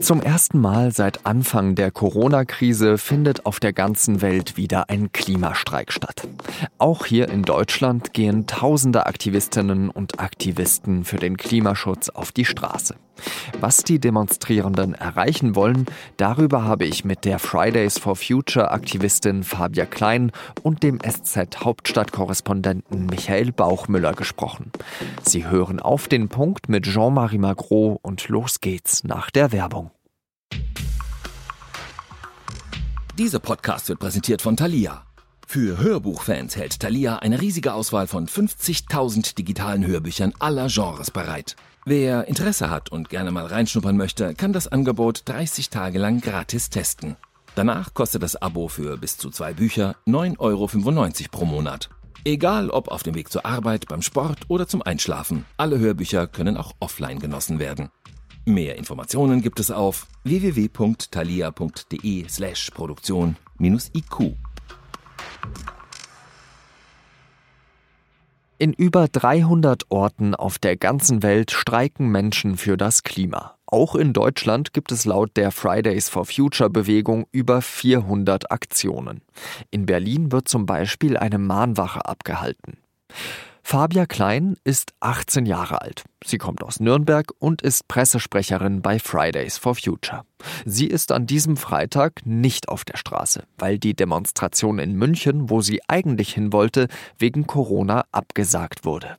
Zum ersten Mal seit Anfang der Corona-Krise findet auf der ganzen Welt wieder ein Klimastreik statt. Auch hier in Deutschland gehen tausende Aktivistinnen und Aktivisten für den Klimaschutz auf die Straße. Was die Demonstrierenden erreichen wollen, darüber habe ich mit der Fridays for Future Aktivistin Fabia Klein und dem SZ Hauptstadtkorrespondenten Michael Bauchmüller gesprochen. Sie hören auf den Punkt mit Jean-Marie Magro und los geht's nach der Werbung. Dieser Podcast wird präsentiert von Thalia. Für Hörbuchfans hält Thalia eine riesige Auswahl von 50.000 digitalen Hörbüchern aller Genres bereit. Wer Interesse hat und gerne mal reinschnuppern möchte, kann das Angebot 30 Tage lang gratis testen. Danach kostet das Abo für bis zu zwei Bücher 9,95 Euro pro Monat. Egal ob auf dem Weg zur Arbeit, beim Sport oder zum Einschlafen, alle Hörbücher können auch offline genossen werden. Mehr Informationen gibt es auf www.thalia.de slash Produktion-IQ. In über 300 Orten auf der ganzen Welt streiken Menschen für das Klima. Auch in Deutschland gibt es laut der Fridays for Future Bewegung über 400 Aktionen. In Berlin wird zum Beispiel eine Mahnwache abgehalten. Fabia Klein ist 18 Jahre alt. Sie kommt aus Nürnberg und ist Pressesprecherin bei Fridays for Future. Sie ist an diesem Freitag nicht auf der Straße, weil die Demonstration in München, wo sie eigentlich hin wollte, wegen Corona abgesagt wurde.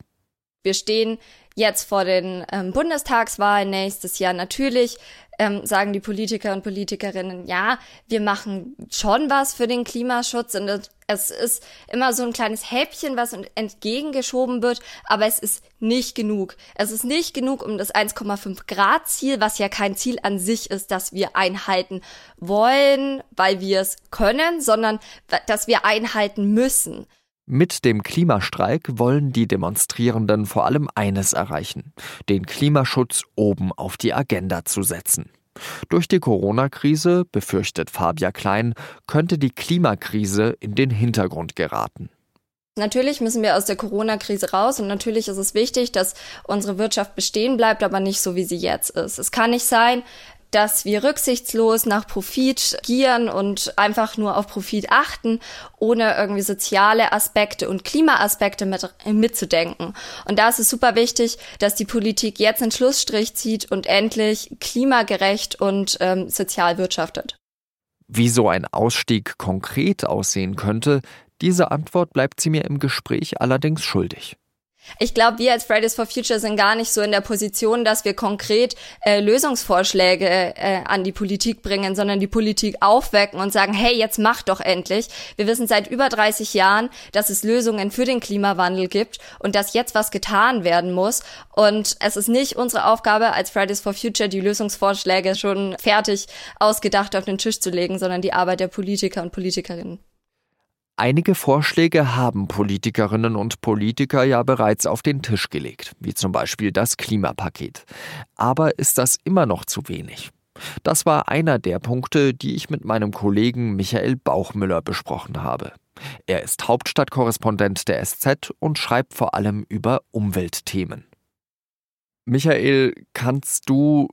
Wir stehen jetzt vor den ähm, Bundestagswahlen nächstes Jahr. Natürlich ähm, sagen die Politiker und Politikerinnen, ja, wir machen schon was für den Klimaschutz und es ist immer so ein kleines Häppchen, was entgegengeschoben wird, aber es ist nicht genug. Es ist nicht genug, um das 1,5 Grad Ziel, was ja kein Ziel an sich ist, das wir einhalten wollen, weil wir es können, sondern dass wir einhalten müssen. Mit dem Klimastreik wollen die Demonstrierenden vor allem eines erreichen, den Klimaschutz oben auf die Agenda zu setzen. Durch die Corona-Krise, befürchtet Fabia Klein, könnte die Klimakrise in den Hintergrund geraten. Natürlich müssen wir aus der Corona-Krise raus und natürlich ist es wichtig, dass unsere Wirtschaft bestehen bleibt, aber nicht so, wie sie jetzt ist. Es kann nicht sein, dass wir rücksichtslos nach Profit gieren und einfach nur auf Profit achten, ohne irgendwie soziale Aspekte und Klimaaspekte mit, mitzudenken. Und da ist es super wichtig, dass die Politik jetzt einen Schlussstrich zieht und endlich klimagerecht und ähm, sozial wirtschaftet. Wie so ein Ausstieg konkret aussehen könnte, diese Antwort bleibt sie mir im Gespräch allerdings schuldig. Ich glaube, wir als Fridays for Future sind gar nicht so in der Position, dass wir konkret äh, Lösungsvorschläge äh, an die Politik bringen, sondern die Politik aufwecken und sagen, hey, jetzt mach doch endlich. Wir wissen seit über 30 Jahren, dass es Lösungen für den Klimawandel gibt und dass jetzt was getan werden muss. Und es ist nicht unsere Aufgabe als Fridays for Future, die Lösungsvorschläge schon fertig ausgedacht auf den Tisch zu legen, sondern die Arbeit der Politiker und Politikerinnen. Einige Vorschläge haben Politikerinnen und Politiker ja bereits auf den Tisch gelegt, wie zum Beispiel das Klimapaket. Aber ist das immer noch zu wenig? Das war einer der Punkte, die ich mit meinem Kollegen Michael Bauchmüller besprochen habe. Er ist Hauptstadtkorrespondent der SZ und schreibt vor allem über Umweltthemen. Michael, kannst du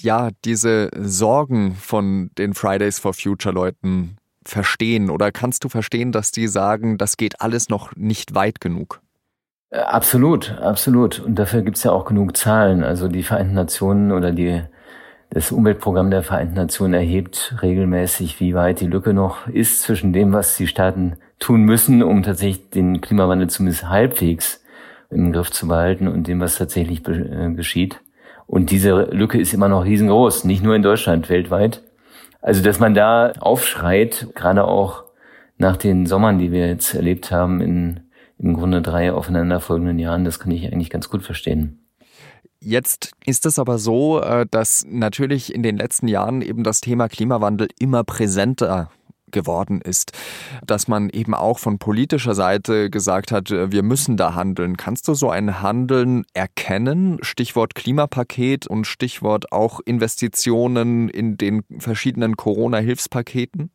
ja diese Sorgen von den Fridays for Future Leuten verstehen oder kannst du verstehen, dass die sagen, das geht alles noch nicht weit genug? Äh, absolut, absolut. Und dafür gibt es ja auch genug Zahlen. Also die Vereinten Nationen oder die, das Umweltprogramm der Vereinten Nationen erhebt regelmäßig, wie weit die Lücke noch ist zwischen dem, was die Staaten tun müssen, um tatsächlich den Klimawandel zumindest halbwegs im Griff zu behalten und dem, was tatsächlich äh, geschieht. Und diese Lücke ist immer noch riesengroß, nicht nur in Deutschland, weltweit. Also, dass man da aufschreit, gerade auch nach den Sommern, die wir jetzt erlebt haben, in im Grunde drei aufeinanderfolgenden Jahren, das kann ich eigentlich ganz gut verstehen. Jetzt ist es aber so, äh, dass natürlich in den letzten Jahren eben das Thema Klimawandel immer präsenter geworden ist, dass man eben auch von politischer Seite gesagt hat, äh, wir müssen da handeln. Kannst du so ein Handeln erkennen? Stichwort Klimapaket und Stichwort auch Investitionen in den verschiedenen Corona-Hilfspaketen?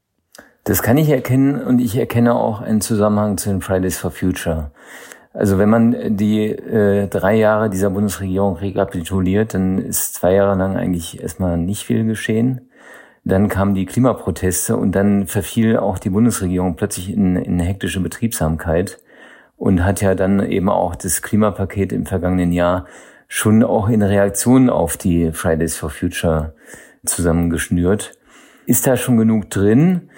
Das kann ich erkennen und ich erkenne auch einen Zusammenhang zu den Fridays for Future. Also wenn man die äh, drei Jahre dieser Bundesregierung rekapituliert, dann ist zwei Jahre lang eigentlich erstmal nicht viel geschehen. Dann kamen die Klimaproteste und dann verfiel auch die Bundesregierung plötzlich in, in hektische Betriebsamkeit und hat ja dann eben auch das Klimapaket im vergangenen Jahr schon auch in Reaktion auf die Fridays for Future zusammengeschnürt. Ist da schon genug drin?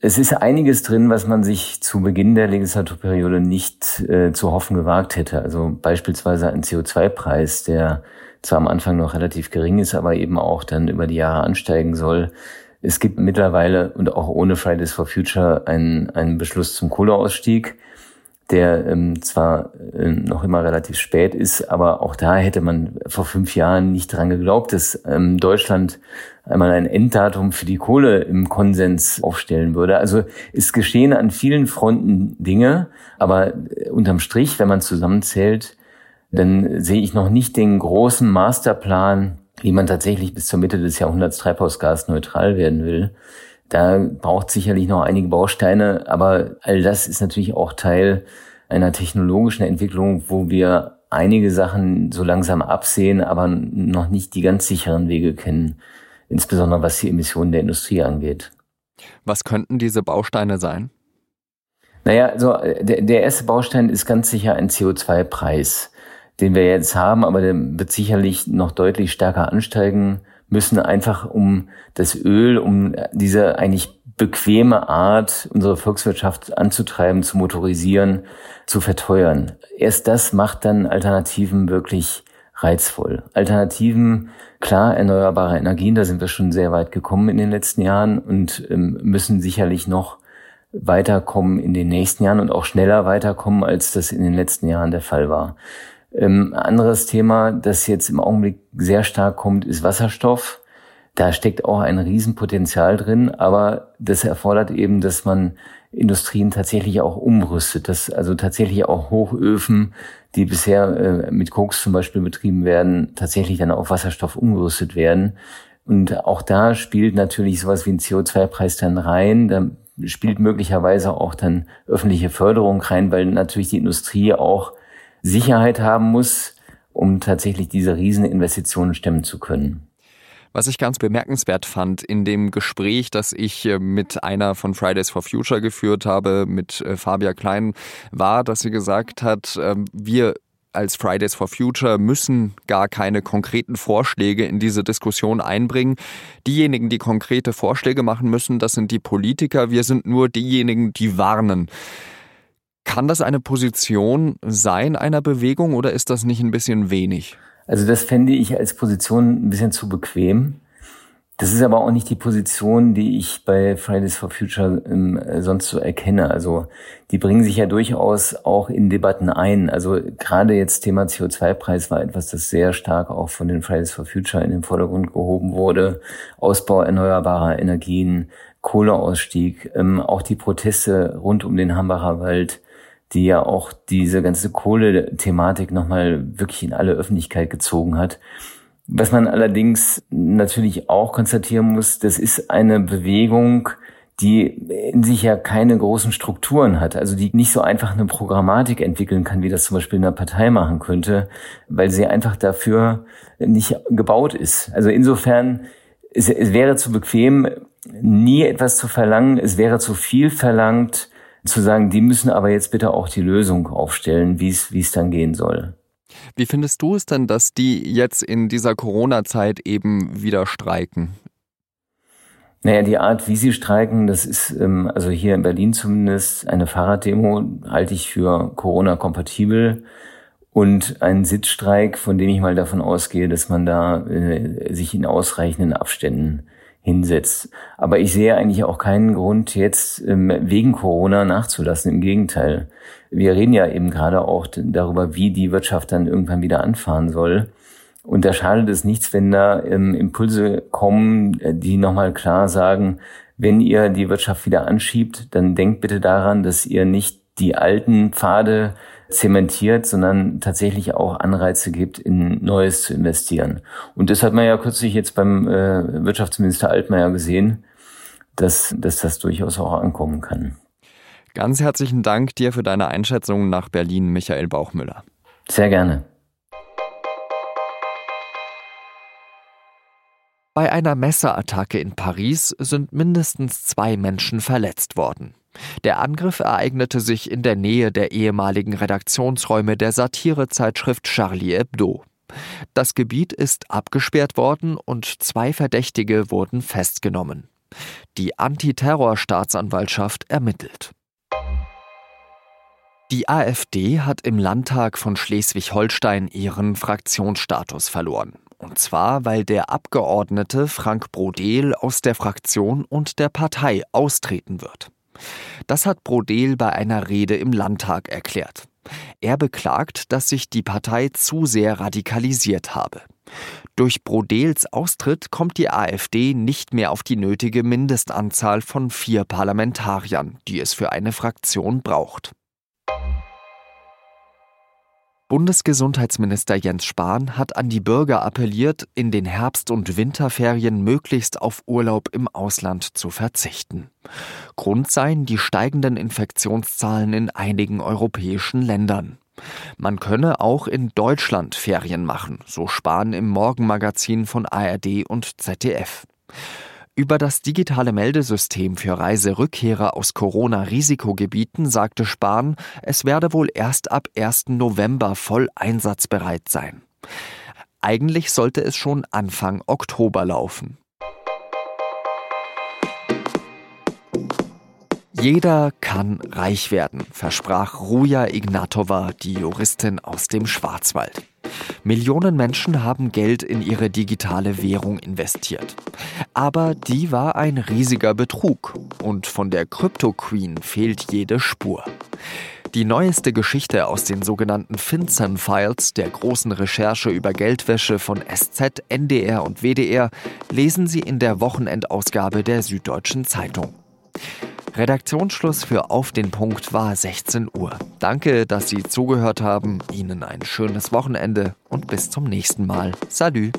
Es ist einiges drin, was man sich zu Beginn der Legislaturperiode nicht äh, zu hoffen gewagt hätte. Also beispielsweise ein CO2-Preis, der zwar am Anfang noch relativ gering ist, aber eben auch dann über die Jahre ansteigen soll. Es gibt mittlerweile und auch ohne Fridays for Future einen, einen Beschluss zum Kohleausstieg der ähm, zwar äh, noch immer relativ spät ist, aber auch da hätte man vor fünf Jahren nicht dran geglaubt, dass ähm, Deutschland einmal ein Enddatum für die Kohle im Konsens aufstellen würde. Also es geschehen an vielen Fronten Dinge, aber äh, unterm Strich, wenn man zusammenzählt, dann sehe ich noch nicht den großen Masterplan, wie man tatsächlich bis zur Mitte des Jahrhunderts treibhausgasneutral werden will. Da braucht sicherlich noch einige Bausteine, aber all das ist natürlich auch Teil einer technologischen Entwicklung, wo wir einige Sachen so langsam absehen, aber noch nicht die ganz sicheren Wege kennen, insbesondere was die Emissionen der Industrie angeht. Was könnten diese Bausteine sein? Naja, also der, der erste Baustein ist ganz sicher ein CO2-Preis, den wir jetzt haben, aber der wird sicherlich noch deutlich stärker ansteigen müssen einfach um das Öl, um diese eigentlich bequeme Art, unsere Volkswirtschaft anzutreiben, zu motorisieren, zu verteuern. Erst das macht dann Alternativen wirklich reizvoll. Alternativen, klar, erneuerbare Energien, da sind wir schon sehr weit gekommen in den letzten Jahren und ähm, müssen sicherlich noch weiterkommen in den nächsten Jahren und auch schneller weiterkommen, als das in den letzten Jahren der Fall war. Ähm, anderes Thema, das jetzt im Augenblick sehr stark kommt, ist Wasserstoff. Da steckt auch ein Riesenpotenzial drin, aber das erfordert eben, dass man Industrien tatsächlich auch umrüstet, dass also tatsächlich auch Hochöfen, die bisher äh, mit Koks zum Beispiel betrieben werden, tatsächlich dann auf Wasserstoff umgerüstet werden. Und auch da spielt natürlich sowas wie ein CO2-Preis dann rein. Da spielt möglicherweise auch dann öffentliche Förderung rein, weil natürlich die Industrie auch Sicherheit haben muss, um tatsächlich diese Rieseninvestitionen stemmen zu können. Was ich ganz bemerkenswert fand in dem Gespräch, das ich äh, mit einer von Fridays for Future geführt habe, mit äh, Fabia Klein, war, dass sie gesagt hat, ähm, wir als Fridays for Future müssen gar keine konkreten Vorschläge in diese Diskussion einbringen. Diejenigen, die konkrete Vorschläge machen müssen, das sind die Politiker. Wir sind nur diejenigen, die warnen. Kann das eine Position sein einer Bewegung oder ist das nicht ein bisschen wenig? Also das fände ich als Position ein bisschen zu bequem. Das ist aber auch nicht die Position, die ich bei Fridays for Future ähm, sonst so erkenne. Also die bringen sich ja durchaus auch in Debatten ein. Also gerade jetzt Thema CO2-Preis war etwas, das sehr stark auch von den Fridays for Future in den Vordergrund gehoben wurde. Ausbau erneuerbarer Energien, Kohleausstieg, ähm, auch die Proteste rund um den Hambacher Wald die ja auch diese ganze Kohle-Thematik nochmal wirklich in alle Öffentlichkeit gezogen hat. Was man allerdings natürlich auch konstatieren muss, das ist eine Bewegung, die in sich ja keine großen Strukturen hat, also die nicht so einfach eine Programmatik entwickeln kann, wie das zum Beispiel in einer Partei machen könnte, weil sie einfach dafür nicht gebaut ist. Also insofern, es, es wäre zu bequem, nie etwas zu verlangen, es wäre zu viel verlangt, zu sagen, die müssen aber jetzt bitte auch die Lösung aufstellen, wie es wie es dann gehen soll. Wie findest du es denn, dass die jetzt in dieser Corona-Zeit eben wieder streiken? Naja, die Art, wie sie streiken, das ist, ähm, also hier in Berlin zumindest, eine Fahrraddemo halte ich für Corona-kompatibel und ein Sitzstreik, von dem ich mal davon ausgehe, dass man da äh, sich in ausreichenden Abständen hinsetzt. Aber ich sehe eigentlich auch keinen Grund, jetzt ähm, wegen Corona nachzulassen. Im Gegenteil. Wir reden ja eben gerade auch darüber, wie die Wirtschaft dann irgendwann wieder anfahren soll. Und da schadet es nichts, wenn da ähm, Impulse kommen, äh, die nochmal klar sagen, wenn ihr die Wirtschaft wieder anschiebt, dann denkt bitte daran, dass ihr nicht die alten Pfade zementiert, sondern tatsächlich auch Anreize gibt, in Neues zu investieren. Und das hat man ja kürzlich jetzt beim äh, Wirtschaftsminister Altmaier gesehen, dass, dass das durchaus auch ankommen kann. Ganz herzlichen Dank dir für deine Einschätzung nach Berlin, Michael Bauchmüller. Sehr gerne. Bei einer Messerattacke in Paris sind mindestens zwei Menschen verletzt worden. Der Angriff ereignete sich in der Nähe der ehemaligen Redaktionsräume der Satirezeitschrift Charlie Hebdo. Das Gebiet ist abgesperrt worden und zwei Verdächtige wurden festgenommen. Die Antiterrorstaatsanwaltschaft ermittelt. Die AfD hat im Landtag von Schleswig-Holstein ihren Fraktionsstatus verloren. Und zwar, weil der Abgeordnete Frank Brodel aus der Fraktion und der Partei austreten wird. Das hat Brodel bei einer Rede im Landtag erklärt. Er beklagt, dass sich die Partei zu sehr radikalisiert habe. Durch Brodels Austritt kommt die AfD nicht mehr auf die nötige Mindestanzahl von vier Parlamentariern, die es für eine Fraktion braucht. Bundesgesundheitsminister Jens Spahn hat an die Bürger appelliert, in den Herbst- und Winterferien möglichst auf Urlaub im Ausland zu verzichten. Grund seien die steigenden Infektionszahlen in einigen europäischen Ländern. Man könne auch in Deutschland Ferien machen, so Spahn im Morgenmagazin von ARD und ZDF. Über das digitale Meldesystem für Reiserückkehrer aus Corona-Risikogebieten sagte Spahn, es werde wohl erst ab 1. November voll einsatzbereit sein. Eigentlich sollte es schon Anfang Oktober laufen. Jeder kann reich werden, versprach Ruja Ignatova, die Juristin aus dem Schwarzwald. Millionen Menschen haben Geld in ihre digitale Währung investiert. Aber die war ein riesiger Betrug und von der Crypto Queen fehlt jede Spur. Die neueste Geschichte aus den sogenannten FinCEN-Files, der großen Recherche über Geldwäsche von SZ, NDR und WDR, lesen Sie in der Wochenendausgabe der Süddeutschen Zeitung. Redaktionsschluss für Auf den Punkt war 16 Uhr. Danke, dass Sie zugehört haben. Ihnen ein schönes Wochenende und bis zum nächsten Mal. Salü.